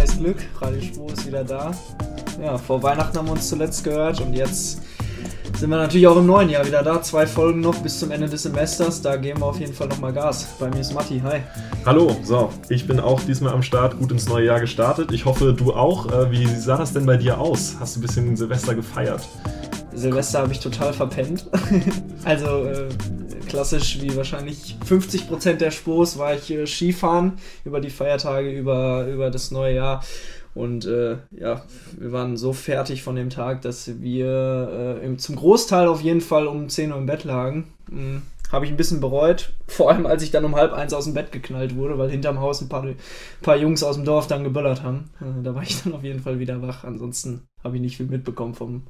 neues Glück. Radio Spur ist wieder da. Ja, vor Weihnachten haben wir uns zuletzt gehört und jetzt sind wir natürlich auch im neuen Jahr wieder da. Zwei Folgen noch bis zum Ende des Semesters. Da geben wir auf jeden Fall nochmal Gas. Bei mir ist Matti. Hi. Hallo, so, ich bin auch diesmal am Start, gut ins neue Jahr gestartet. Ich hoffe, du auch. Äh, wie sah das denn bei dir aus? Hast du ein bisschen Silvester gefeiert? Silvester habe ich total verpennt. also äh, klassisch wie wahrscheinlich 50% der Spurs war ich äh, Skifahren über die Feiertage, über, über das neue Jahr. Und äh, ja, wir waren so fertig von dem Tag, dass wir äh, im, zum Großteil auf jeden Fall um 10 Uhr im Bett lagen. Mhm. Habe ich ein bisschen bereut. Vor allem, als ich dann um halb eins aus dem Bett geknallt wurde, weil hinterm Haus ein paar, paar Jungs aus dem Dorf dann geböllert haben. Äh, da war ich dann auf jeden Fall wieder wach. Ansonsten habe ich nicht viel mitbekommen vom,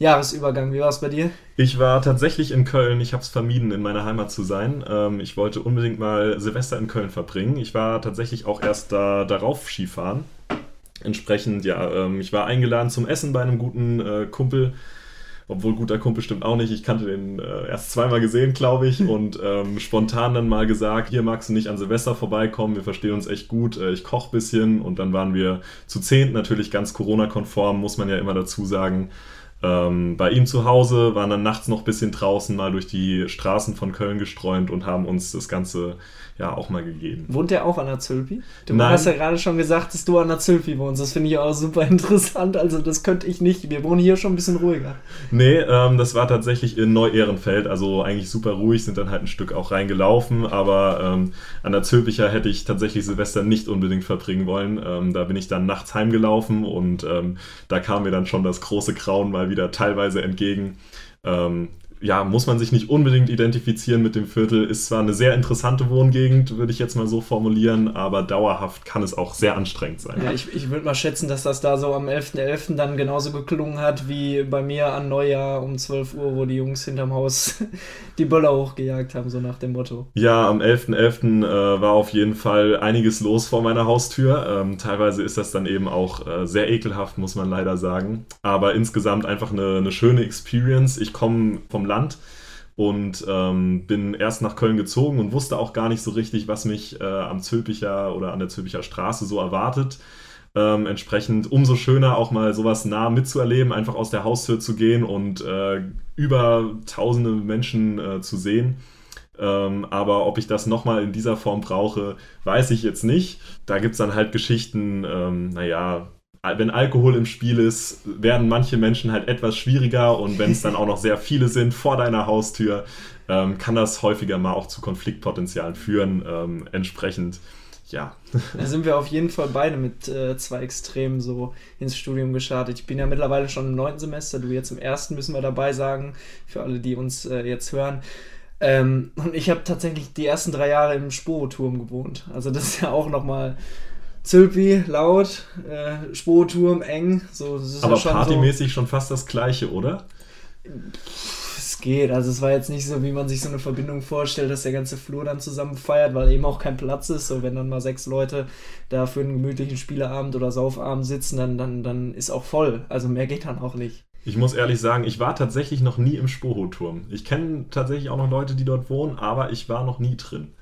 Jahresübergang. Wie war es bei dir? Ich war tatsächlich in Köln. Ich habe es vermieden, in meiner Heimat zu sein. Ähm, ich wollte unbedingt mal Silvester in Köln verbringen. Ich war tatsächlich auch erst da, darauf Skifahren. Entsprechend, ja, ähm, ich war eingeladen zum Essen bei einem guten äh, Kumpel. Obwohl guter Kumpel stimmt auch nicht. Ich kannte den äh, erst zweimal gesehen, glaube ich. Und ähm, spontan dann mal gesagt, hier magst du nicht an Silvester vorbeikommen. Wir verstehen uns echt gut. Äh, ich koche ein bisschen. Und dann waren wir zu zehnt, natürlich ganz Corona-konform, muss man ja immer dazu sagen ähm, bei ihm zu Hause, waren dann nachts noch ein bisschen draußen, mal durch die Straßen von Köln gestreunt und haben uns das Ganze ja auch mal gegeben. Wohnt der auch an der Zülpi? Du Nein. hast ja gerade schon gesagt, dass du an der Zülpi wohnst. Das finde ich auch super interessant. Also das könnte ich nicht. Wir wohnen hier schon ein bisschen ruhiger. Nee, ähm, das war tatsächlich in Neu-Ehrenfeld. Also eigentlich super ruhig, sind dann halt ein Stück auch reingelaufen. Aber ähm, an der Zülpicher hätte ich tatsächlich Silvester nicht unbedingt verbringen wollen. Ähm, da bin ich dann nachts heimgelaufen und ähm, da kam mir dann schon das große Grauen mal wieder teilweise entgegen. Ähm, ja, muss man sich nicht unbedingt identifizieren mit dem Viertel. Ist zwar eine sehr interessante Wohngegend, würde ich jetzt mal so formulieren, aber dauerhaft kann es auch sehr anstrengend sein. Ja, ich, ich würde mal schätzen, dass das da so am 11.11. .11. dann genauso geklungen hat wie bei mir an Neujahr um 12 Uhr, wo die Jungs hinterm Haus die Böller hochgejagt haben, so nach dem Motto. Ja, am 11.11. .11., äh, war auf jeden Fall einiges los vor meiner Haustür. Ähm, teilweise ist das dann eben auch äh, sehr ekelhaft, muss man leider sagen. Aber insgesamt einfach eine, eine schöne Experience. Ich komme vom Land Land und ähm, bin erst nach Köln gezogen und wusste auch gar nicht so richtig, was mich äh, am Zülpicher oder an der Zülpicher Straße so erwartet. Ähm, entsprechend umso schöner auch mal sowas nah mitzuerleben, einfach aus der Haustür zu gehen und äh, über tausende Menschen äh, zu sehen. Ähm, aber ob ich das nochmal in dieser Form brauche, weiß ich jetzt nicht. Da gibt es dann halt Geschichten, ähm, naja, wenn Alkohol im Spiel ist, werden manche Menschen halt etwas schwieriger und wenn es dann auch noch sehr viele sind vor deiner Haustür, ähm, kann das häufiger mal auch zu Konfliktpotenzialen führen. Ähm, entsprechend, ja. Da sind wir auf jeden Fall beide mit äh, zwei Extremen so ins Studium gestartet. Ich bin ja mittlerweile schon im neunten Semester, du jetzt im ersten, müssen wir dabei sagen, für alle, die uns äh, jetzt hören. Ähm, und ich habe tatsächlich die ersten drei Jahre im Sporoturm gewohnt. Also das ist ja auch nochmal Zülpi, laut, äh, Spoturm, eng. So, Aber ja schon partymäßig so, schon fast das gleiche, oder? Es geht. Also es war jetzt nicht so, wie man sich so eine Verbindung vorstellt, dass der ganze Flur dann zusammen feiert, weil eben auch kein Platz ist. So wenn dann mal sechs Leute da für einen gemütlichen Spieleabend oder Saufabend sitzen, dann, dann, dann ist auch voll. Also mehr geht dann auch nicht. Ich muss ehrlich sagen, ich war tatsächlich noch nie im Spoho-Turm. Ich kenne tatsächlich auch noch Leute, die dort wohnen, aber ich war noch nie drin.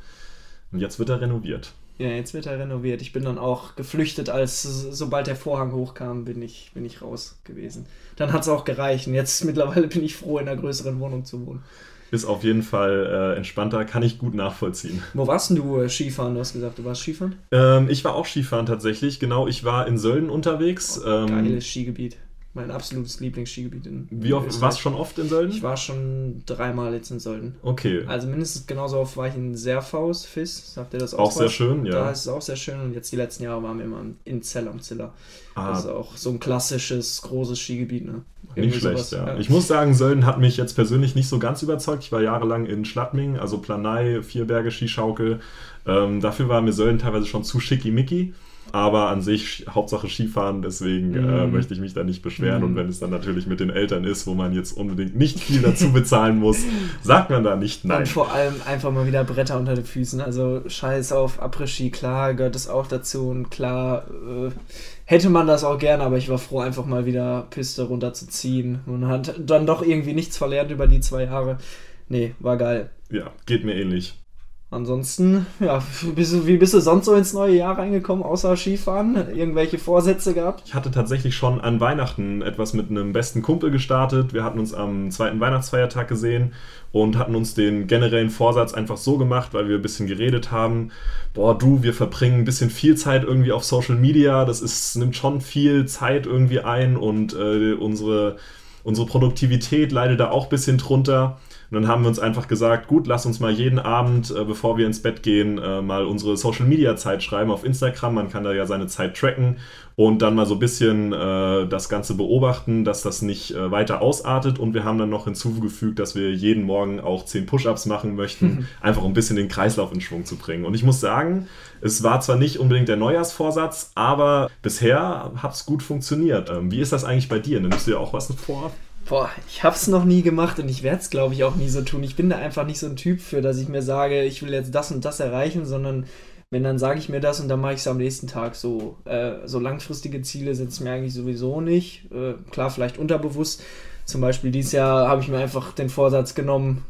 Und jetzt wird er renoviert. Ja, jetzt wird er renoviert. Ich bin dann auch geflüchtet, als sobald der Vorhang hochkam, bin ich, bin ich raus gewesen. Dann hat es auch gereicht. Und jetzt mittlerweile bin ich froh, in einer größeren Wohnung zu wohnen. Ist auf jeden Fall äh, entspannter, kann ich gut nachvollziehen. Wo warst denn du äh, Skifahren? Du hast gesagt, du warst Skifahren? Ähm, ich war auch Skifahren tatsächlich, genau. Ich war in Sölden unterwegs. Oh, ähm, geiles Skigebiet mein absolutes Lieblingsskigebiet in Wie oft warst du schon oft in Sölden? Ich war schon dreimal jetzt in Sölden. Okay. Also mindestens genauso oft war ich in Serfaus, Fiss, sagt ihr das auch? Auch sehr schön, ja. Da ist es auch sehr schön und jetzt die letzten Jahre waren wir immer in Zell am Ziller. Ah. Das ist auch so ein klassisches, großes Skigebiet, ne? Nicht schlecht, sowas, ja. ja. Ich muss sagen, Sölden hat mich jetzt persönlich nicht so ganz überzeugt. Ich war jahrelang in Schladming, also Planei, Vierberge, Skischaukel. Ähm, dafür war mir Sölden teilweise schon zu schickimicki aber an sich Hauptsache Skifahren, deswegen äh, mhm. möchte ich mich da nicht beschweren. Mm. Und wenn es dann natürlich mit den Eltern ist, wo man jetzt unbedingt nicht viel dazu bezahlen muss, sagt man da nicht nein. Und vor allem einfach mal wieder Bretter unter den Füßen. Also scheiß auf Après-Ski, klar gehört das auch dazu und klar äh, hätte man das auch gerne, aber ich war froh, einfach mal wieder Piste runterzuziehen. Man hat dann doch irgendwie nichts verlernt über die zwei Jahre. Nee, war geil. Ja, geht mir ähnlich. Ansonsten, ja, wie bist du sonst so ins neue Jahr reingekommen, außer Skifahren? Irgendwelche Vorsätze gehabt? Ich hatte tatsächlich schon an Weihnachten etwas mit einem besten Kumpel gestartet. Wir hatten uns am zweiten Weihnachtsfeiertag gesehen und hatten uns den generellen Vorsatz einfach so gemacht, weil wir ein bisschen geredet haben. Boah, du, wir verbringen ein bisschen viel Zeit irgendwie auf Social Media. Das ist, nimmt schon viel Zeit irgendwie ein und äh, unsere, unsere Produktivität leidet da auch ein bisschen drunter. Und dann haben wir uns einfach gesagt, gut, lass uns mal jeden Abend, äh, bevor wir ins Bett gehen, äh, mal unsere Social Media Zeit schreiben auf Instagram. Man kann da ja seine Zeit tracken und dann mal so ein bisschen äh, das Ganze beobachten, dass das nicht äh, weiter ausartet. Und wir haben dann noch hinzugefügt, dass wir jeden Morgen auch 10 Push-Ups machen möchten, mhm. einfach um ein bisschen den Kreislauf in Schwung zu bringen. Und ich muss sagen, es war zwar nicht unbedingt der Neujahrsvorsatz, aber bisher hat es gut funktioniert. Ähm, wie ist das eigentlich bei dir? Nimmst du dir auch was vor? Boah, ich hab's noch nie gemacht und ich werde es, glaube ich, auch nie so tun. Ich bin da einfach nicht so ein Typ für, dass ich mir sage, ich will jetzt das und das erreichen, sondern wenn dann sage ich mir das und dann mache ich es am nächsten Tag so. Äh, so langfristige Ziele setze ich mir eigentlich sowieso nicht. Äh, klar, vielleicht unterbewusst. Zum Beispiel dieses Jahr habe ich mir einfach den Vorsatz genommen,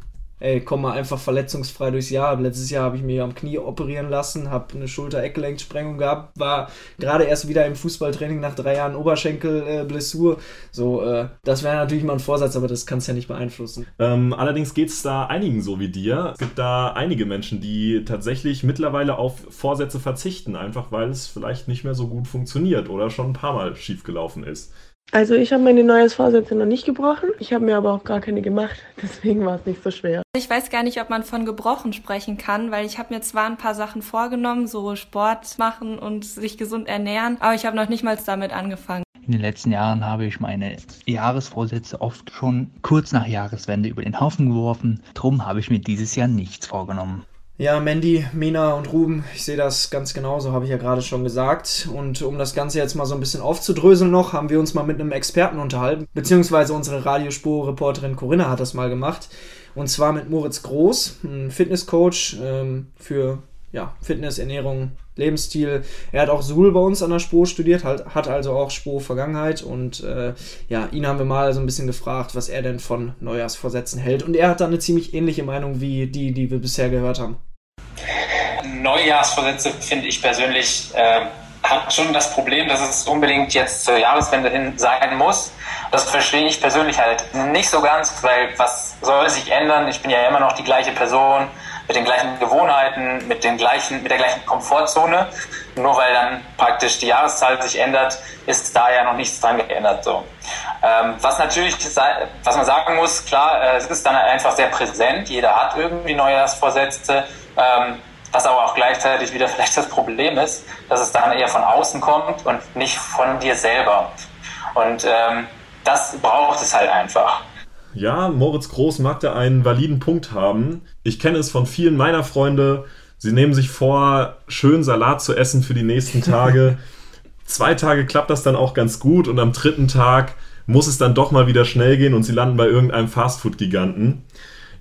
ey, komm mal einfach verletzungsfrei durchs Jahr. Letztes Jahr habe ich mir am Knie operieren lassen, habe eine Schulter-Eckgelenksprengung gehabt, war gerade erst wieder im Fußballtraining nach drei Jahren Oberschenkel-Blessur. so, äh, das wäre natürlich mal ein Vorsatz, aber das kannst ja nicht beeinflussen. Ähm, allerdings geht es da einigen so wie dir. Es gibt da einige Menschen, die tatsächlich mittlerweile auf Vorsätze verzichten, einfach weil es vielleicht nicht mehr so gut funktioniert oder schon ein paar Mal schiefgelaufen ist. Also ich habe meine Neujahrsvorsätze noch nicht gebrochen. Ich habe mir aber auch gar keine gemacht. Deswegen war es nicht so schwer. Ich weiß gar nicht, ob man von gebrochen sprechen kann, weil ich habe mir zwar ein paar Sachen vorgenommen, so Sport machen und sich gesund ernähren, aber ich habe noch nicht mal damit angefangen. In den letzten Jahren habe ich meine Jahresvorsätze oft schon kurz nach Jahreswende über den Haufen geworfen. Drum habe ich mir dieses Jahr nichts vorgenommen. Ja, Mandy, Mina und Ruben, ich sehe das ganz genauso, habe ich ja gerade schon gesagt. Und um das Ganze jetzt mal so ein bisschen aufzudröseln noch, haben wir uns mal mit einem Experten unterhalten, beziehungsweise unsere Radiospur-Reporterin Corinna hat das mal gemacht. Und zwar mit Moritz Groß, ein Fitnesscoach ähm, für ja, Fitness, Ernährung, Lebensstil. Er hat auch Suhl bei uns an der Spur studiert, hat, hat also auch Spur-Vergangenheit und äh, ja, ihn haben wir mal so ein bisschen gefragt, was er denn von Neujahrsvorsätzen hält. Und er hat da eine ziemlich ähnliche Meinung wie die, die wir bisher gehört haben. Neujahrsvorsätze finde ich persönlich äh, hat schon das Problem, dass es unbedingt jetzt zur Jahreswende hin sein muss. Das verstehe ich persönlich halt nicht so ganz, weil was soll sich ändern? Ich bin ja immer noch die gleiche Person mit den gleichen Gewohnheiten, mit, den gleichen, mit der gleichen Komfortzone. Nur weil dann praktisch die Jahreszahl sich ändert, ist da ja noch nichts dran geändert. So. Ähm, was natürlich, was man sagen muss, klar, äh, es ist dann einfach sehr präsent. Jeder hat irgendwie Neujahrsvorsätze. Ähm, was aber auch gleichzeitig wieder vielleicht das Problem ist, dass es dann eher von außen kommt und nicht von dir selber. Und ähm, das braucht es halt einfach. Ja, Moritz Groß mag da einen validen Punkt haben. Ich kenne es von vielen meiner Freunde. Sie nehmen sich vor, schön Salat zu essen für die nächsten Tage. Zwei Tage klappt das dann auch ganz gut und am dritten Tag muss es dann doch mal wieder schnell gehen und sie landen bei irgendeinem Fastfood-Giganten.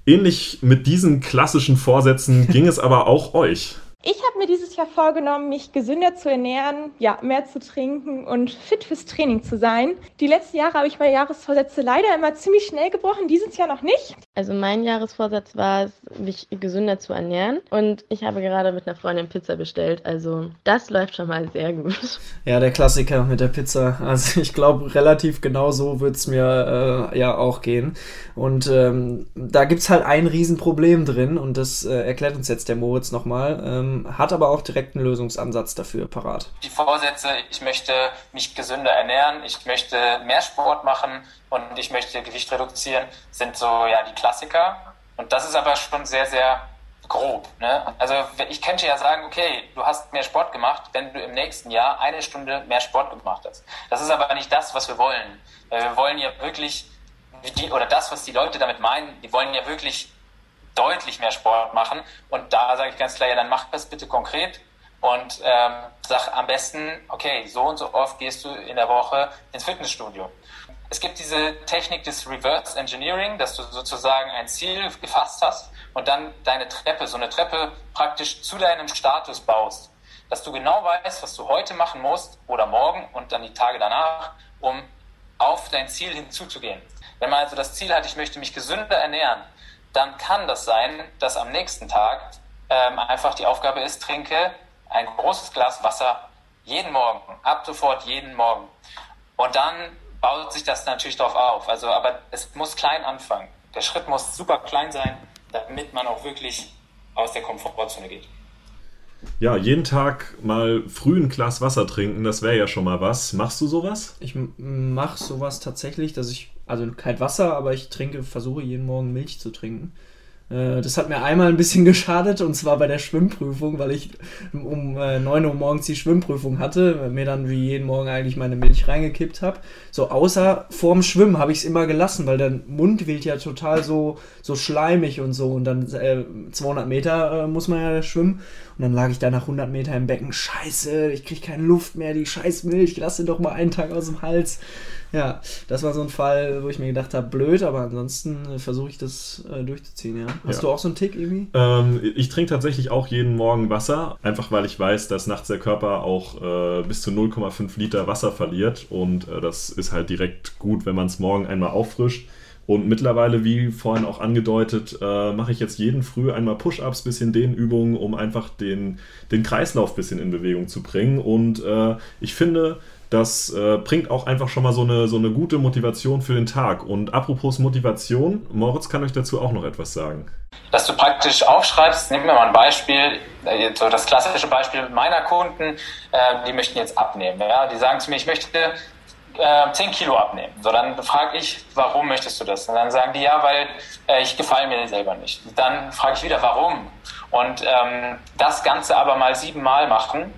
Ähnlich mit diesen klassischen Vorsätzen ging es aber auch euch. Ich habe mir dieses Jahr vorgenommen, mich gesünder zu ernähren, ja, mehr zu trinken und fit fürs Training zu sein. Die letzten Jahre habe ich meine Jahresvorsätze leider immer ziemlich schnell gebrochen, dieses Jahr noch nicht. Also mein Jahresvorsatz war es, mich gesünder zu ernähren und ich habe gerade mit einer Freundin Pizza bestellt, also das läuft schon mal sehr gut. Ja, der Klassiker mit der Pizza. Also ich glaube, relativ genau so wird es mir äh, ja auch gehen. Und ähm, da gibt es halt ein Riesenproblem drin und das äh, erklärt uns jetzt der Moritz nochmal. Ähm, ähm, hat aber auch direkt einen Lösungsansatz dafür parat. Die Vorsätze, ich möchte mich gesünder ernähren, ich möchte mehr Sport machen und ich möchte Gewicht reduzieren, sind so ja die Klassiker. Und das ist aber schon sehr, sehr grob. Ne? Also ich könnte ja sagen, okay, du hast mehr Sport gemacht, wenn du im nächsten Jahr eine Stunde mehr Sport gemacht hast. Das ist aber nicht das, was wir wollen. Wir wollen ja wirklich, die, oder das, was die Leute damit meinen, die wollen ja wirklich deutlich mehr Sport machen. Und da sage ich ganz klar, ja, dann mach das bitte konkret und ähm, sag am besten, okay, so und so oft gehst du in der Woche ins Fitnessstudio. Es gibt diese Technik des Reverse Engineering, dass du sozusagen ein Ziel gefasst hast und dann deine Treppe, so eine Treppe praktisch zu deinem Status baust. Dass du genau weißt, was du heute machen musst oder morgen und dann die Tage danach, um auf dein Ziel hinzuzugehen. Wenn man also das Ziel hat, ich möchte mich gesünder ernähren, dann kann das sein, dass am nächsten Tag ähm, einfach die Aufgabe ist, trinke ein großes Glas Wasser jeden Morgen, ab sofort jeden Morgen. Und dann baut sich das natürlich darauf auf. Also, aber es muss klein anfangen. Der Schritt muss super klein sein, damit man auch wirklich aus der Komfortzone geht. Ja, jeden Tag mal früh ein Glas Wasser trinken, das wäre ja schon mal was. Machst du sowas? Ich mache sowas tatsächlich, dass ich, also kein Wasser, aber ich trinke, versuche jeden Morgen Milch zu trinken. Äh, das hat mir einmal ein bisschen geschadet und zwar bei der Schwimmprüfung, weil ich um 9 äh, Uhr morgens die Schwimmprüfung hatte, mir dann wie jeden Morgen eigentlich meine Milch reingekippt habe. So außer vorm Schwimmen habe ich es immer gelassen, weil der Mund wird ja total so, so schleimig und so und dann äh, 200 Meter äh, muss man ja schwimmen und dann lag ich da nach 100 Meter im Becken, scheiße, ich kriege keine Luft mehr, die scheiß Milch, lass sie doch mal einen Tag aus dem Hals. Ja, das war so ein Fall, wo ich mir gedacht habe, blöd, aber ansonsten äh, versuche ich das äh, durchzuziehen, ja. Hast ja. du auch so einen Tick irgendwie? Ähm, ich trinke tatsächlich auch jeden Morgen Wasser, einfach weil ich weiß, dass nachts der Körper auch äh, bis zu 0,5 Liter Wasser verliert und äh, das ist halt direkt gut, wenn man es morgen einmal auffrischt. Und mittlerweile, wie vorhin auch angedeutet, äh, mache ich jetzt jeden Früh einmal Push-Ups, bisschen Dehnübungen, um einfach den, den Kreislauf bisschen in Bewegung zu bringen. Und äh, ich finde, das äh, bringt auch einfach schon mal so eine, so eine gute Motivation für den Tag. Und apropos Motivation, Moritz kann euch dazu auch noch etwas sagen. Dass du praktisch aufschreibst, nehmen wir mal ein Beispiel, äh, so das klassische Beispiel meiner Kunden, äh, die möchten jetzt abnehmen. Ja? Die sagen zu mir, ich möchte äh, 10 Kilo abnehmen. So, dann frage ich, warum möchtest du das? Und dann sagen die, ja, weil äh, ich gefalle mir selber nicht. Dann frage ich wieder, warum? Und ähm, das Ganze aber mal siebenmal machen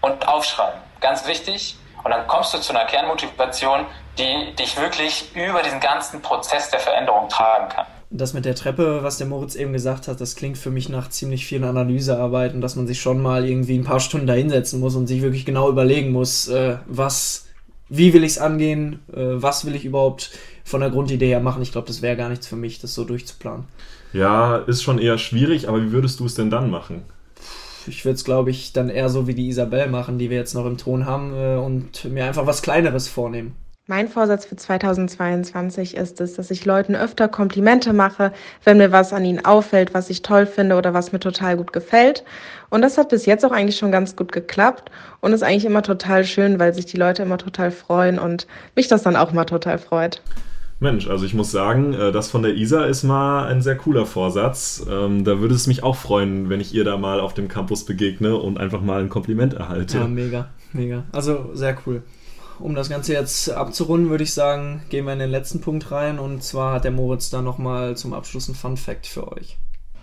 und aufschreiben. Ganz wichtig, und dann kommst du zu einer Kernmotivation, die dich wirklich über diesen ganzen Prozess der Veränderung tragen kann. Das mit der Treppe, was der Moritz eben gesagt hat, das klingt für mich nach ziemlich vielen Analysearbeiten, dass man sich schon mal irgendwie ein paar Stunden da hinsetzen muss und sich wirklich genau überlegen muss, äh, was, wie will ich es angehen, äh, was will ich überhaupt von der Grundidee her machen. Ich glaube, das wäre gar nichts für mich, das so durchzuplanen. Ja, ist schon eher schwierig, aber wie würdest du es denn dann machen? Ich würde es, glaube ich, dann eher so wie die Isabel machen, die wir jetzt noch im Ton haben, äh, und mir einfach was Kleineres vornehmen. Mein Vorsatz für 2022 ist es, dass ich Leuten öfter Komplimente mache, wenn mir was an ihnen auffällt, was ich toll finde oder was mir total gut gefällt. Und das hat bis jetzt auch eigentlich schon ganz gut geklappt und ist eigentlich immer total schön, weil sich die Leute immer total freuen und mich das dann auch mal total freut. Mensch, also ich muss sagen, äh, das von der Isa ist mal ein sehr cooler Vorsatz. Ähm, da würde es mich auch freuen, wenn ich ihr da mal auf dem Campus begegne und einfach mal ein Kompliment erhalte. Ja, mega, mega. Also sehr cool. Um das Ganze jetzt abzurunden, würde ich sagen, gehen wir in den letzten Punkt rein. Und zwar hat der Moritz da nochmal zum Abschluss ein Fun Fact für euch.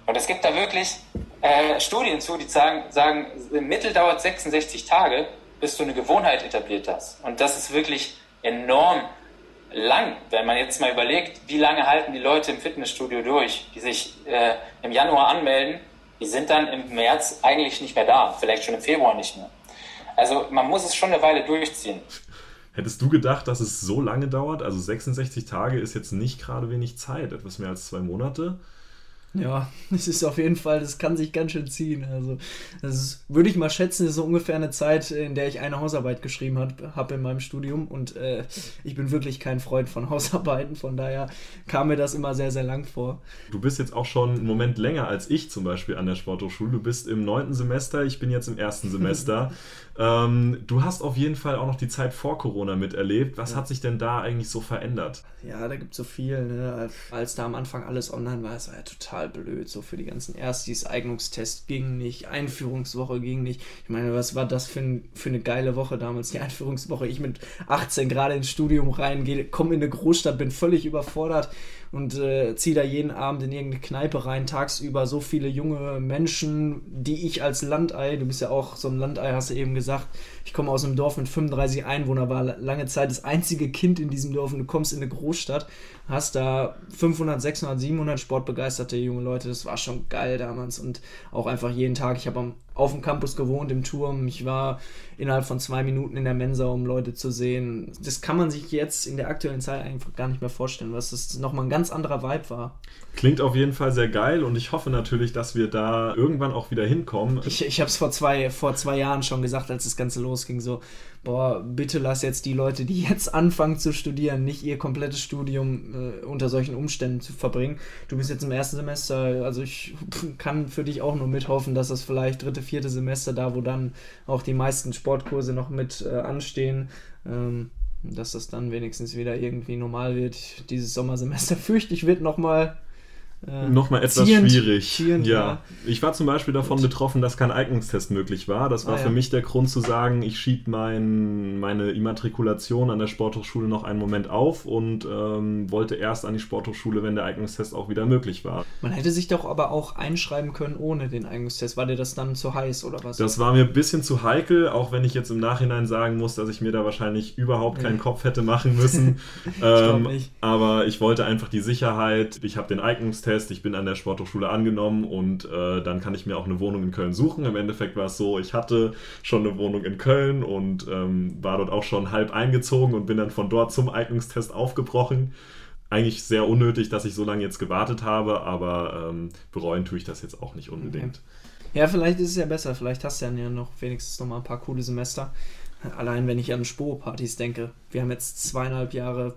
Und es gibt da wirklich äh, Studien zu, die sagen, sagen, im Mittel dauert 66 Tage, bis du eine Gewohnheit etabliert hast. Und das ist wirklich enorm lang, wenn man jetzt mal überlegt, wie lange halten die Leute im Fitnessstudio durch, die sich äh, im Januar anmelden, die sind dann im März eigentlich nicht mehr da, vielleicht schon im Februar nicht mehr. Also man muss es schon eine Weile durchziehen. Hättest du gedacht, dass es so lange dauert? Also 66 Tage ist jetzt nicht gerade wenig Zeit, etwas mehr als zwei Monate. Ja, es ist auf jeden Fall, das kann sich ganz schön ziehen. Also, das ist, würde ich mal schätzen, ist so ungefähr eine Zeit, in der ich eine Hausarbeit geschrieben habe in meinem Studium. Und äh, ich bin wirklich kein Freund von Hausarbeiten, von daher kam mir das immer sehr, sehr lang vor. Du bist jetzt auch schon einen Moment länger als ich zum Beispiel an der Sporthochschule. Du bist im neunten Semester, ich bin jetzt im ersten Semester. ähm, du hast auf jeden Fall auch noch die Zeit vor Corona miterlebt. Was ja. hat sich denn da eigentlich so verändert? Ja, da gibt es so viel. Ne? Als da am Anfang alles online war, es war ja total blöd. So für die ganzen Erstis, Eignungstest ging nicht, Einführungswoche ging nicht. Ich meine, was war das für, ein, für eine geile Woche damals, die Einführungswoche? Ich mit 18 gerade ins Studium rein, komme in eine Großstadt, bin völlig überfordert und äh, ziehe da jeden Abend in irgendeine Kneipe rein, tagsüber so viele junge Menschen, die ich als Landei, du bist ja auch so ein Landei, hast du eben gesagt, ich komme aus einem Dorf mit 35 Einwohnern, war lange Zeit das einzige Kind in diesem Dorf und du kommst in eine Großstadt, hast da 500, 600, 700 sportbegeisterte junge Leute, das war schon geil damals und auch einfach jeden Tag, ich habe am auf dem Campus gewohnt, im Turm. Ich war innerhalb von zwei Minuten in der Mensa, um Leute zu sehen. Das kann man sich jetzt in der aktuellen Zeit einfach gar nicht mehr vorstellen, was das nochmal ein ganz anderer Vibe war. Klingt auf jeden Fall sehr geil und ich hoffe natürlich, dass wir da irgendwann auch wieder hinkommen. Ich, ich habe es vor zwei, vor zwei Jahren schon gesagt, als das Ganze losging, so, boah, bitte lass jetzt die Leute, die jetzt anfangen zu studieren, nicht ihr komplettes Studium äh, unter solchen Umständen zu verbringen. Du bist jetzt im ersten Semester, also ich kann für dich auch nur mithoffen, dass das vielleicht dritte, vierte Semester da, wo dann auch die meisten Sportkurse noch mit äh, anstehen, ähm, dass das dann wenigstens wieder irgendwie normal wird. Dieses Sommersemester fürchte ich wird nochmal äh, Nochmal etwas ziehend, schwierig. Ziehend, ja. ja. Ich war zum Beispiel davon Gut. betroffen, dass kein Eignungstest möglich war. Das war ah, für ja. mich der Grund zu sagen, ich schiebe mein, meine Immatrikulation an der Sporthochschule noch einen Moment auf und ähm, wollte erst an die Sporthochschule, wenn der Eignungstest auch wieder möglich war. Man hätte sich doch aber auch einschreiben können ohne den Eignungstest. War dir das dann zu heiß oder was? Das war mir ein bisschen zu heikel, auch wenn ich jetzt im Nachhinein sagen muss, dass ich mir da wahrscheinlich überhaupt keinen Kopf hätte machen müssen. ich ähm, aber ich wollte einfach die Sicherheit. Ich habe den Eignungstest Test, ich bin an der Sporthochschule angenommen und äh, dann kann ich mir auch eine Wohnung in Köln suchen. Im Endeffekt war es so, ich hatte schon eine Wohnung in Köln und ähm, war dort auch schon halb eingezogen und bin dann von dort zum Eignungstest aufgebrochen. Eigentlich sehr unnötig, dass ich so lange jetzt gewartet habe, aber ähm, bereuen tue ich das jetzt auch nicht unbedingt. Okay. Ja, vielleicht ist es ja besser. Vielleicht hast du ja noch wenigstens noch mal ein paar coole Semester. Allein wenn ich an Sporo-Partys denke. Wir haben jetzt zweieinhalb Jahre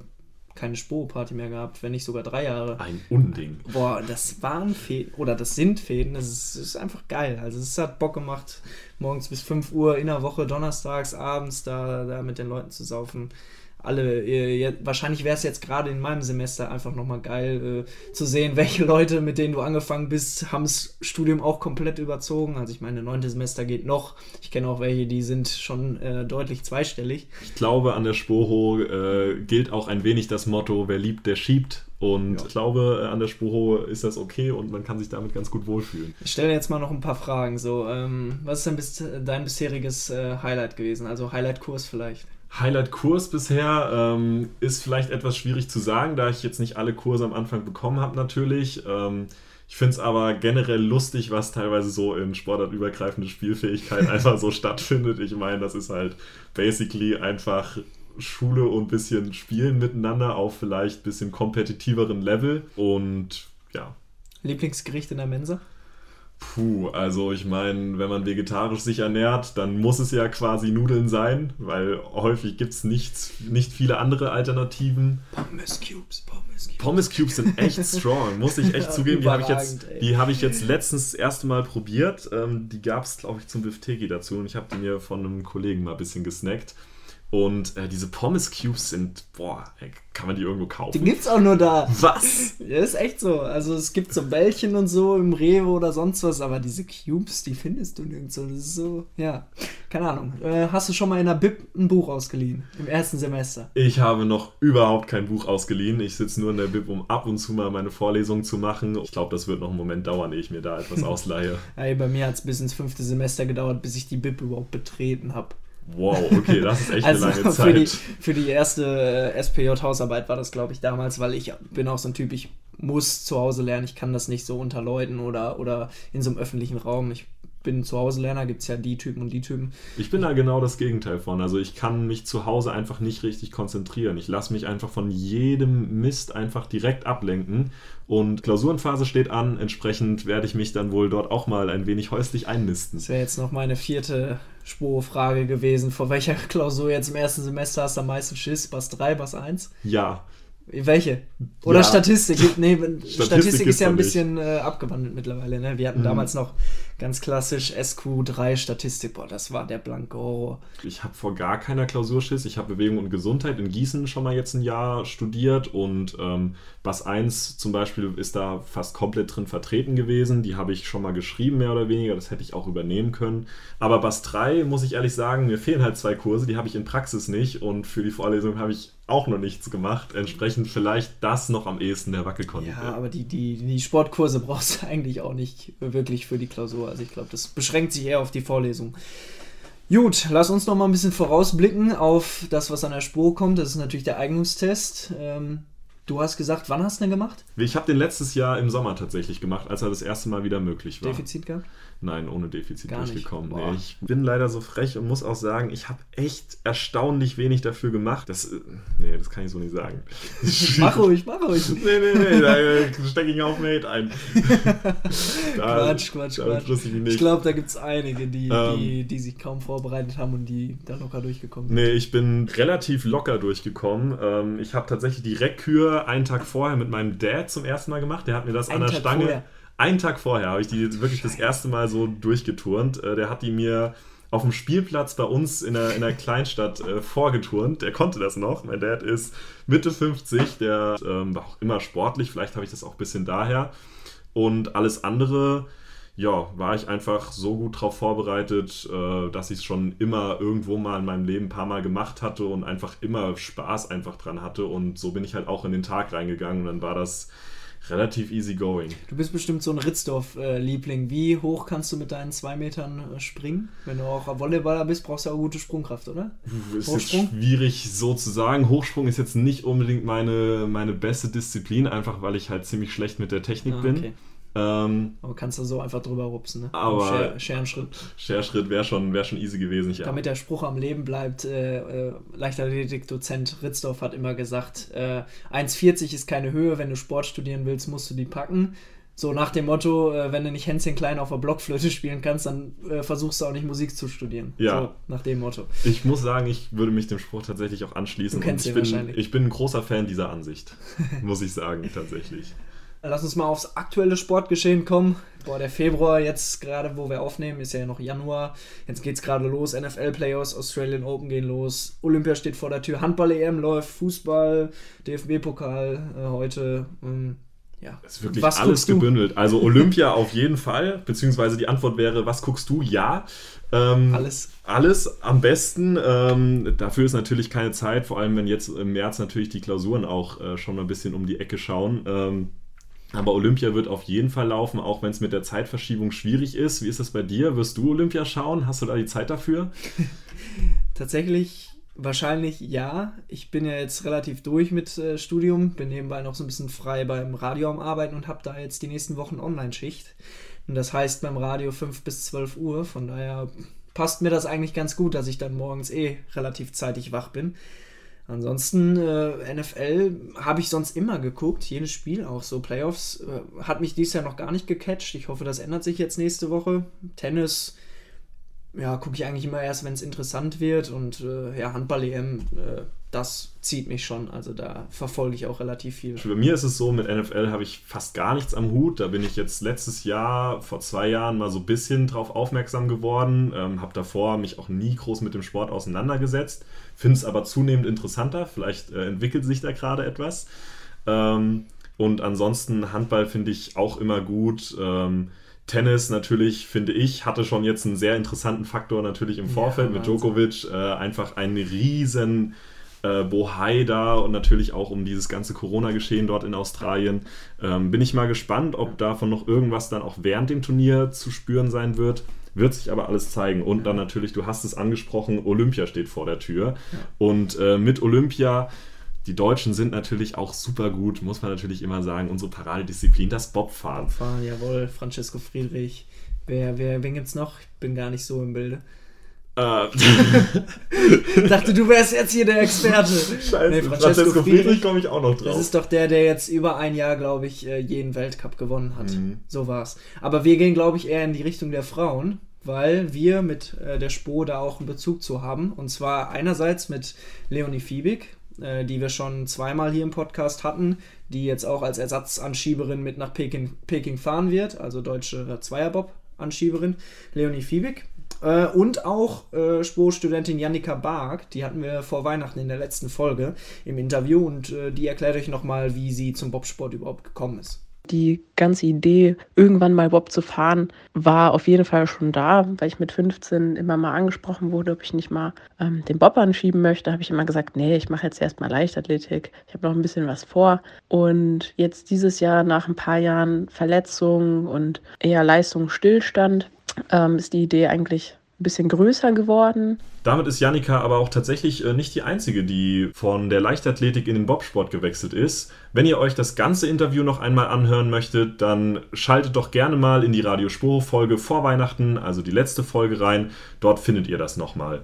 keine Sporo-Party mehr gehabt, wenn nicht sogar drei Jahre. Ein Unding. Boah, das waren Fäden, oder das sind Fäden, das ist, ist einfach geil. Also es hat Bock gemacht, morgens bis 5 Uhr in der Woche, donnerstags, abends da, da mit den Leuten zu saufen alle, äh, wahrscheinlich wäre es jetzt gerade in meinem Semester einfach nochmal geil äh, zu sehen, welche Leute, mit denen du angefangen bist, haben das Studium auch komplett überzogen. Also ich meine, neunte Semester geht noch. Ich kenne auch welche, die sind schon äh, deutlich zweistellig. Ich glaube, an der Sporo äh, gilt auch ein wenig das Motto, wer liebt, der schiebt. Und ja. ich glaube, äh, an der Spuro ist das okay und man kann sich damit ganz gut wohlfühlen. Ich stelle jetzt mal noch ein paar Fragen. So, ähm, was ist denn bis, dein bisheriges äh, Highlight gewesen? Also Highlight-Kurs vielleicht? Highlight-Kurs bisher ähm, ist vielleicht etwas schwierig zu sagen, da ich jetzt nicht alle Kurse am Anfang bekommen habe natürlich. Ähm, ich finde es aber generell lustig, was teilweise so in sportartübergreifende Spielfähigkeit einfach so stattfindet. Ich meine, das ist halt basically einfach Schule und ein bisschen Spielen miteinander auf vielleicht ein bisschen kompetitiveren Level. Und ja. Lieblingsgericht in der Mensa? Puh, also ich meine, wenn man vegetarisch sich ernährt, dann muss es ja quasi Nudeln sein, weil häufig gibt es nicht viele andere Alternativen. Pommes Cubes, Pommes Cubes. Pommes Cubes sind echt strong, muss ich echt ja, zugeben. Die habe ich, jetzt, hab ich jetzt letztens das erste Mal probiert. Ähm, die gab es, glaube ich, zum Bifteki dazu und ich habe die mir von einem Kollegen mal ein bisschen gesnackt. Und äh, diese Pommes Cubes sind, boah, kann man die irgendwo kaufen? Die gibt's auch nur da. Was? Ja, ist echt so. Also es gibt so Bällchen und so im Rewe oder sonst was, aber diese Cubes, die findest du nirgendwo. Das ist so, ja, keine Ahnung. Äh, hast du schon mal in der Bib ein Buch ausgeliehen? Im ersten Semester? Ich habe noch überhaupt kein Buch ausgeliehen. Ich sitze nur in der Bib, um ab und zu mal meine Vorlesungen zu machen. Ich glaube, das wird noch einen Moment dauern, ehe ich mir da etwas ausleihe. Ey, bei mir hat es bis ins fünfte Semester gedauert, bis ich die Bib überhaupt betreten habe. Wow, okay, das ist echt also eine lange Zeit. Für die, für die erste äh, SPJ-Hausarbeit war das, glaube ich, damals, weil ich bin auch so ein Typ, ich muss zu Hause lernen, ich kann das nicht so unter Leuten oder, oder in so einem öffentlichen Raum. Ich bin zu Hause Lerner, gibt es ja die Typen und die Typen. Ich bin da genau das Gegenteil von. Also ich kann mich zu Hause einfach nicht richtig konzentrieren. Ich lasse mich einfach von jedem Mist einfach direkt ablenken. Und Klausurenphase steht an, entsprechend werde ich mich dann wohl dort auch mal ein wenig häuslich einnisten. Das wäre jetzt noch meine vierte Spurfrage gewesen. Vor welcher Klausur jetzt im ersten Semester hast du am meisten Schiss? Bass 3, Bass 1? Ja. Welche? Oder ja. Statistik? Nee, Statistik, Statistik ist ja ein bisschen äh, abgewandelt mittlerweile. Ne? Wir hatten mhm. damals noch ganz klassisch SQ3 Statistik. Boah, das war der blanke Horror. Ich habe vor gar keiner Klausurschiss. Ich habe Bewegung und Gesundheit in Gießen schon mal jetzt ein Jahr studiert und ähm, BAS 1 zum Beispiel ist da fast komplett drin vertreten gewesen. Die habe ich schon mal geschrieben, mehr oder weniger. Das hätte ich auch übernehmen können. Aber BAS 3, muss ich ehrlich sagen, mir fehlen halt zwei Kurse. Die habe ich in Praxis nicht und für die Vorlesung habe ich auch noch nichts gemacht. Entsprechend vielleicht das noch am ehesten der Wackelkonto. Ja, aber die, die, die Sportkurse brauchst du eigentlich auch nicht wirklich für die Klausur. Also ich glaube, das beschränkt sich eher auf die Vorlesung. Gut, lass uns noch mal ein bisschen vorausblicken auf das, was an der Spur kommt. Das ist natürlich der Eignungstest. Ähm, Du hast gesagt, wann hast du denn gemacht? Ich habe den letztes Jahr im Sommer tatsächlich gemacht, als er das erste Mal wieder möglich war. Defizit gehabt? Nein, ohne Defizit Gar durchgekommen. Nee, ich bin leider so frech und muss auch sagen, ich habe echt erstaunlich wenig dafür gemacht. Das, äh, nee, das kann ich so nicht sagen. Mach ruhig, mach ruhig. Nee, nee, nee, da stecke ich auf Mate ein. Da- Quatsch, Quatsch, Quatsch. ich. Ich glaube, da gibt es einige, die, Ähm. die, die sich kaum vorbereitet haben und die da locker durchgekommen sind. Nee, ich bin relativ locker durchgekommen. Ähm, ich habe tatsächlich die Einen Tag vorher mit meinem Dad zum ersten Mal gemacht. Der hat mir das Einen an der Tag Stange. vorher? Einen Tag vorher habe ich die wirklich das erste Mal so durchgeturnt. Äh, der hat die mir auf dem Spielplatz bei uns in der, in der Kleinstadt äh, vorgeturnt. Der konnte das noch. Mein Dad ist Mitte 50, der ähm, war auch immer sportlich. Vielleicht habe ich das auch ein bisschen daher. Und alles andere, ja, war ich einfach so gut drauf vorbereitet, äh, dass ich es schon immer irgendwo mal in meinem Leben ein paar Mal gemacht hatte und einfach immer Spaß einfach dran hatte. Und so bin ich halt auch in den Tag reingegangen und dann war das relativ easy going. Du bist bestimmt so ein Ritzdorf-Liebling. Wie hoch kannst du mit deinen zwei Metern äh, springen? Wenn du auch Volleyballer bist, brauchst du auch gute Sprungkraft, oder? Ist Hochsprung? jetzt schwierig so zu sagen. Hochsprung ist jetzt nicht unbedingt meine, meine beste Disziplin, einfach weil ich halt ziemlich schlecht mit der Technik Ah, bin. okay. Ähm, Aber kannst du so einfach drüber rupsen, ne? Aber- Scher Scherenschritt. Scherschritt wäre schon, wär schon easy gewesen. Ich Damit der Spruch am Leben bleibt, äh, äh, Leichtathletik-Dozent Ritzdorf hat immer gesagt, äh, 1,40 ist keine Höhe, wenn du Sport studieren willst, musst du die packen. So nach dem Motto, äh, wenn du nicht Hänschen klein auf der Blockflöte spielen kannst, dann äh, versuchst du auch nicht Musik zu studieren. Ja. So nach dem Motto. Ich muss sagen, ich würde mich dem Spruch tatsächlich auch anschließen. Du kennst und ich ihn bin, wahrscheinlich. ich bin ein großer Fan dieser Ansicht, muss ich sagen, tatsächlich. Lass uns mal aufs aktuelle Sportgeschehen kommen. Boah, der Februar jetzt gerade, wo wir aufnehmen, ist ja noch Januar. Jetzt geht's gerade los. NFL-Playoffs, Australian Open gehen los. Olympia steht vor der Tür. Handball-EM läuft, Fußball, DFB-Pokal äh, heute. Ähm, ja. Es ist wirklich Was alles gebündelt. Also Olympia auf jeden Fall, beziehungsweise die Antwort wäre, was guckst du? Ja. Ähm, Alles. Alles am besten. Ähm, dafür ist natürlich keine Zeit, vor allem wenn jetzt im März natürlich die Klausuren auch äh, schon mal ein bisschen um die Ecke schauen. Ähm, aber Olympia wird auf jeden Fall laufen, auch wenn es mit der Zeitverschiebung schwierig ist. Wie ist das bei dir? Wirst du Olympia schauen? Hast du da die Zeit dafür? Tatsächlich wahrscheinlich ja. Ich bin ja jetzt relativ durch mit äh, Studium, bin nebenbei noch so ein bisschen frei beim Radio am Arbeiten und habe da jetzt die nächsten Wochen Online-Schicht. Und das heißt beim Radio 5 bis 12 Uhr. Von daher passt mir das eigentlich ganz gut, dass ich dann morgens eh relativ zeitig wach bin. Ansonsten äh, NFL habe ich sonst immer geguckt, jedes Spiel auch so. Playoffs äh, hat mich dieses Jahr noch gar nicht gecatcht. Ich hoffe, das ändert sich jetzt nächste Woche. Tennis ja, gucke ich eigentlich immer erst, wenn es interessant wird. Und äh, ja, Handball-EM, äh, das zieht mich schon. Also da verfolge ich auch relativ viel. Bei mir ist es so, mit NFL habe ich fast gar nichts am Hut. Da bin ich jetzt letztes Jahr, vor zwei Jahren, mal so ein bisschen drauf aufmerksam geworden. Ähm, habe davor mich auch nie groß mit dem Sport auseinandergesetzt. Finde es aber zunehmend interessanter. Vielleicht äh, entwickelt sich da gerade etwas. Ähm, und ansonsten Handball finde ich auch immer gut. Ähm, Tennis natürlich, finde ich, hatte schon jetzt einen sehr interessanten Faktor natürlich im Ja, Vorfeld mit Wahnsinn. Djokovic. Äh, einfach ein riesen äh, Bohai da und natürlich auch um dieses ganze Corona-Geschehen dort in Australien. Ähm, bin ich mal gespannt, ob davon noch irgendwas dann auch während dem Turnier zu spüren sein wird. Wird sich aber alles zeigen. Und dann natürlich, du hast es angesprochen, Olympia steht vor der Tür. Und äh, mit Olympia, die Deutschen sind natürlich auch super gut, muss man natürlich immer sagen, unsere Paradedisziplin, das Bobfahren. Fahren, jawohl, Francesco Friedrich. Wer, wer, wen gibt's noch? Ich bin gar nicht so im Bilde. Äh, Ich dachte, du wärst jetzt hier der Experte. Scheiße, Nee, Francesco, Friedrich komme ich auch noch drauf. Das ist doch der, der jetzt über ein Jahr, glaube ich, äh, jeden Weltcup gewonnen hat. Mhm. So war's. Aber wir gehen, glaube ich, eher in die Richtung der Frauen, weil wir mit äh, der Spo da auch einen Bezug zu haben. Und zwar einerseits mit Leonie Fiebig, äh, die wir schon zweimal hier im Podcast hatten, die jetzt auch als Ersatzanschieberin mit nach Peking, Peking fahren wird, also deutsche Zweierbob-Anschieberin, Leonie Fiebig. Äh, und auch äh, Spo-Studentin Jannika Bark, die hatten wir vor Weihnachten in der letzten Folge im Interview und äh, die erklärt euch nochmal, wie sie zum Bobsport überhaupt gekommen ist. Die ganze Idee, irgendwann mal Bob zu fahren, war auf jeden Fall schon da, weil ich mit 15 immer mal angesprochen wurde, ob ich nicht mal ähm, den Bob anschieben möchte. Habe ich immer gesagt, nee, ich mache jetzt erstmal Leichtathletik. Ich habe noch ein bisschen was vor. Und jetzt dieses Jahr nach ein paar Jahren Verletzungen und eher Leistungsstillstand ähm, ist die Idee eigentlich ein bisschen größer geworden. Damit ist Janika aber auch tatsächlich äh, nicht die einzige, die von der Leichtathletik in den Bobsport gewechselt ist. Wenn ihr euch das ganze Interview noch einmal anhören möchtet, dann schaltet doch gerne mal in die Radio Sporo Folge vor Weihnachten, also die letzte Folge rein. Dort findet ihr das nochmal.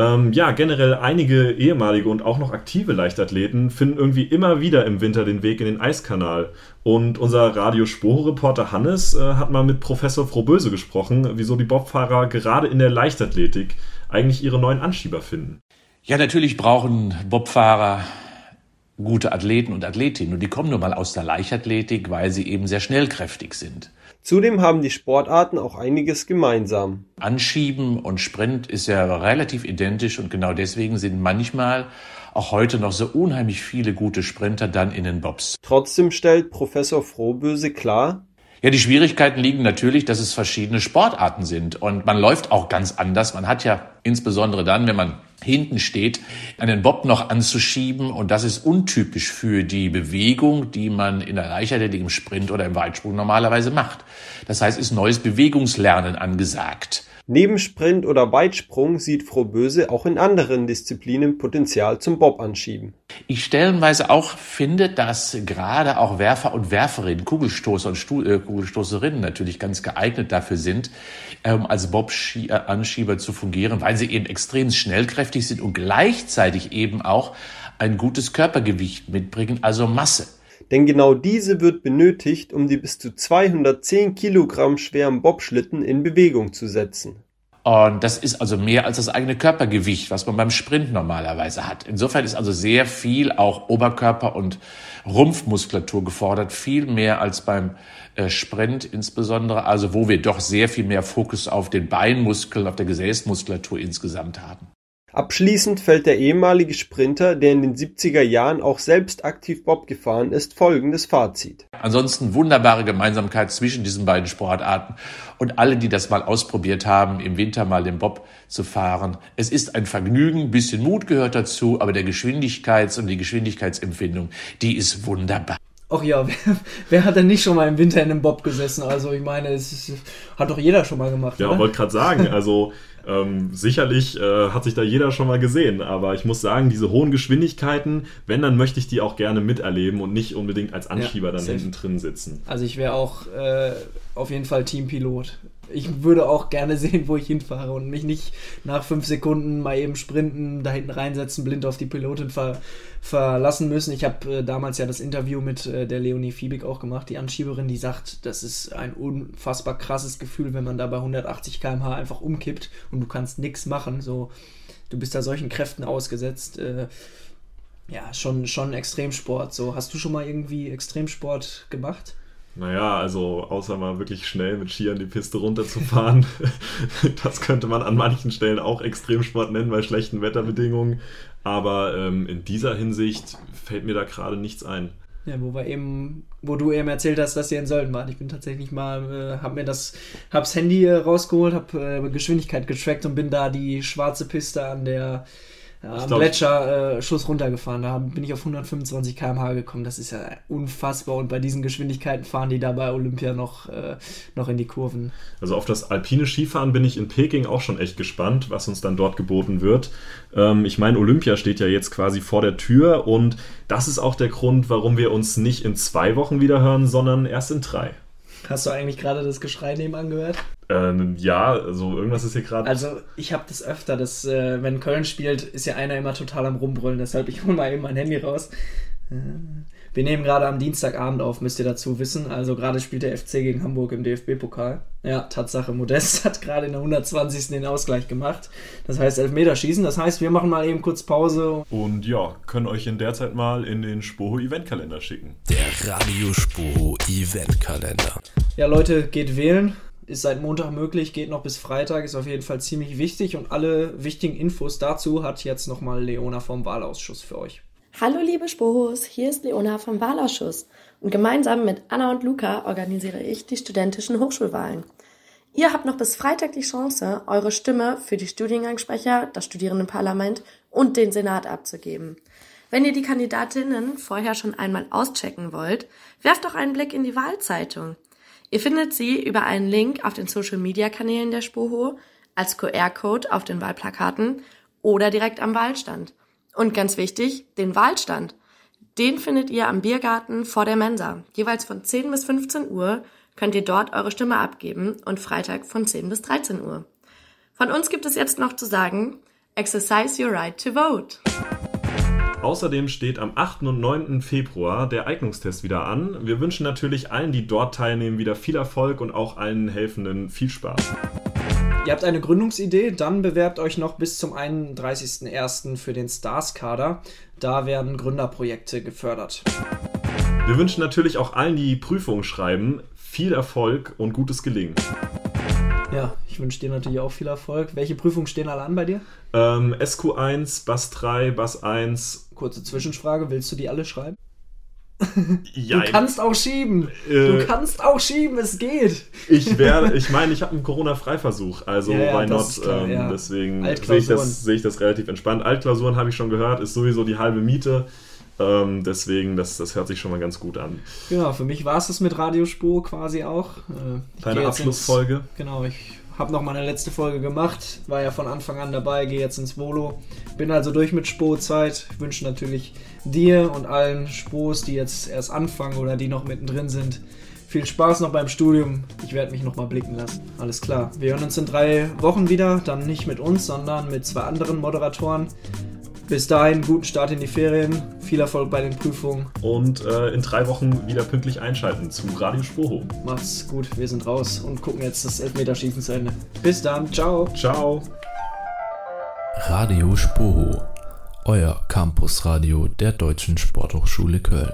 Ähm, ja, generell einige ehemalige und auch noch aktive Leichtathleten finden irgendwie immer wieder im Winter den Weg in den Eiskanal. Und unser Radio Sporo-Reporter Hannes äh, hat mal mit Professor Frohböse gesprochen, wieso die Bobfahrer gerade in der Leichtathletik eigentlich ihre neuen Anschieber finden. Ja, natürlich brauchen Bobfahrer gute Athleten und Athletinnen und die kommen nun mal aus der Leichtathletik, weil sie eben sehr schnellkräftig sind. Zudem haben die Sportarten auch einiges gemeinsam. Anschieben und Sprint ist ja relativ identisch und genau deswegen sind manchmal auch heute noch so unheimlich viele gute Sprinter dann in den Bobs. Trotzdem stellt Professor Frohböse klar, ja, die Schwierigkeiten liegen natürlich, dass es verschiedene Sportarten sind und man läuft auch ganz anders. Man hat ja insbesondere dann, wenn man hinten steht, einen Bob noch anzuschieben und das ist untypisch für die Bewegung, die man in der Leichtathletik, im Sprint oder im Weitsprung normalerweise macht. Das heißt, ist neues Bewegungslernen angesagt. Neben Sprint oder Weitsprung sieht Frau Böse auch in anderen Disziplinen Potenzial zum Bobanschieben. Ich stellenweise auch finde, dass gerade auch Werfer und Werferinnen, Kugelstoßer und Stuhl, äh, Kugelstoßerinnen natürlich ganz geeignet dafür sind, ähm, als Bob-Anschieber zu fungieren, weil sie eben extrem schnellkräftig sind und gleichzeitig eben auch ein gutes Körpergewicht mitbringen, also Masse. Denn genau diese wird benötigt, um die bis zu 210 Kilogramm schweren Bobschlitten in Bewegung zu setzen. Und das ist also mehr als das eigene Körpergewicht, was man beim Sprint normalerweise hat. Insofern ist also sehr viel auch Oberkörper- und Rumpfmuskulatur gefordert, viel mehr als beim äh, Sprint insbesondere, also wo wir doch sehr viel mehr Fokus auf den Beinmuskeln, auf der Gesäßmuskulatur insgesamt haben. Abschließend fällt der ehemalige Sprinter, der in den 70er Jahren auch selbst aktiv Bob gefahren ist, folgendes Fazit. Ansonsten wunderbare Gemeinsamkeit zwischen diesen beiden Sportarten und alle, die das mal ausprobiert haben, im Winter mal den Bob zu fahren. Es ist ein Vergnügen, ein bisschen Mut gehört dazu, aber der Geschwindigkeits- und die Geschwindigkeitsempfindung, die ist wunderbar. Ach ja, wer, wer, hat denn nicht schon mal im Winter in einem Bob gesessen? Also ich meine, es ist, hat doch jeder schon mal gemacht. Ja, wollte gerade sagen, also ähm, sicherlich äh, hat sich da jeder schon mal gesehen, aber ich muss sagen, diese hohen Geschwindigkeiten, wenn, dann möchte ich die auch gerne miterleben und nicht unbedingt als Anschieber ja, dann hinten drin sitzen. Also ich wäre auch äh, auf jeden Fall Teampilot ich würde auch gerne sehen, wo ich hinfahre und mich nicht nach fünf Sekunden mal eben sprinten, da hinten reinsetzen, blind auf die Pilotin ver verlassen müssen. Ich habe äh, damals ja das Interview mit äh, der Leonie Fiebig auch gemacht, die Anschieberin, die sagt, das ist ein unfassbar krasses Gefühl, wenn man da bei 180 km/h einfach umkippt und du kannst nichts machen. So, du bist da solchen Kräften ausgesetzt. Äh, ja, schon, schon Extremsport. So, hast du schon mal irgendwie Extremsport gemacht? Naja, also außer mal wirklich schnell mit Skiern die Piste runterzufahren, das könnte man an manchen Stellen auch Extremsport nennen bei schlechten Wetterbedingungen. Aber ähm, in dieser Hinsicht fällt mir da gerade nichts ein. Ja, wo wir eben, wo du eben erzählt hast, dass ihr in Sölden wart. Ich bin tatsächlich mal, äh, hab mir das, hab's Handy äh, rausgeholt, hab äh, Geschwindigkeit getrackt und bin da die schwarze Piste an der am Gletscher äh, Schuss runtergefahren. Da bin ich auf 125 km/h gekommen. Das ist ja unfassbar. Und bei diesen Geschwindigkeiten fahren die da bei Olympia noch, äh, noch in die Kurven. Also auf das alpine Skifahren bin ich in Peking auch schon echt gespannt, was uns dann dort geboten wird. Ähm, ich meine, Olympia steht ja jetzt quasi vor der Tür und das ist auch der Grund, warum wir uns nicht in zwei Wochen wieder hören, sondern erst in drei. Hast du eigentlich gerade das Geschrei nebenan gehört? Ähm, ja, also irgendwas ist hier gerade. Also ich habe das öfter, dass äh, wenn Köln spielt, ist ja einer immer total am rumbrüllen. Deshalb ich hole mal eben mein Handy raus. Äh, wir nehmen gerade am Dienstagabend auf, müsst ihr dazu wissen. Also gerade spielt der FC gegen Hamburg im DFB-Pokal. Ja, Tatsache, Modest hat gerade in der 120. den Ausgleich gemacht. Das heißt Elfmeterschießen. Das heißt, wir machen mal eben kurz Pause. Und ja, können euch in der Zeit mal in den Spoho Eventkalender schicken. Der Radio Spoho Eventkalender. Ja, Leute, geht wählen ist seit Montag möglich, geht noch bis Freitag, ist auf jeden Fall ziemlich wichtig und alle wichtigen Infos dazu hat jetzt nochmal Leona vom Wahlausschuss für euch. Hallo liebe Spohos, hier ist Leona vom Wahlausschuss und gemeinsam mit Anna und Luca organisiere ich die studentischen Hochschulwahlen. Ihr habt noch bis Freitag die Chance, eure Stimme für die Studiengangssprecher, das Studierendenparlament und den Senat abzugeben. Wenn ihr die Kandidatinnen vorher schon einmal auschecken wollt, werft doch einen Blick in die Wahlzeitung. Ihr findet sie über einen Link auf den Social Media Kanälen der Spoho, als QR-Code auf den Wahlplakaten oder direkt am Wahlstand. Und ganz wichtig, den Wahlstand. Den findet ihr am Biergarten vor der Mensa. Jeweils von 10 bis 15 Uhr könnt ihr dort eure Stimme abgeben und Freitag von 10 bis 13 Uhr. Von uns gibt es jetzt noch zu sagen, exercise your right to vote. Außerdem steht am 8. und 9. Februar der Eignungstest wieder an. Wir wünschen natürlich allen, die dort teilnehmen, wieder viel Erfolg und auch allen Helfenden viel Spaß. Ihr habt eine Gründungsidee, dann bewerbt euch noch bis zum 31.01. für den Stars-Kader. Da werden Gründerprojekte gefördert. Wir wünschen natürlich auch allen, die Prüfungen schreiben, viel Erfolg und gutes Gelingen. Ja, ich wünsche dir natürlich auch viel Erfolg. Welche Prüfungen stehen alle an bei dir? Ähm, SQ1, BAS 3, BAS 1. Kurze Zwischenfrage, willst du die alle schreiben? Ja, du kannst auch schieben. Äh, du kannst auch schieben, es geht. Ich werde, ich meine, ich habe einen Corona-Freiversuch, also Ja, why not? klar, ähm, ja. Deswegen sehe ich, das, sehe ich das relativ entspannt. Altklausuren habe ich schon gehört, ist sowieso die halbe Miete. Ähm, deswegen, das, das hört sich schon mal ganz gut an. Genau, für mich war es das mit Radiospur quasi auch. Äh, Deine Abschlussfolge? Ins, genau, ich habe noch meine letzte Folge gemacht, war ja von Anfang an dabei, gehe jetzt ins Volo. Bin also durch mit Spo-Zeit. Wünsche natürlich dir und allen Spos, die jetzt erst anfangen oder die noch mittendrin sind, viel Spaß noch beim Studium. Ich werde mich noch mal blicken lassen. Alles klar. Wir hören uns in drei Wochen wieder. Dann nicht mit uns, sondern mit zwei anderen Moderatoren. Bis dahin, guten Start in die Ferien. Viel Erfolg bei den Prüfungen. Und äh, in drei Wochen wieder pünktlich einschalten zu Radio Spoho. Macht's gut, wir sind raus und gucken jetzt das Elfmeterschießen zu Ende. Bis dann, ciao. Ciao. Radio Spoho, euer Campusradio der Deutschen Sporthochschule Köln.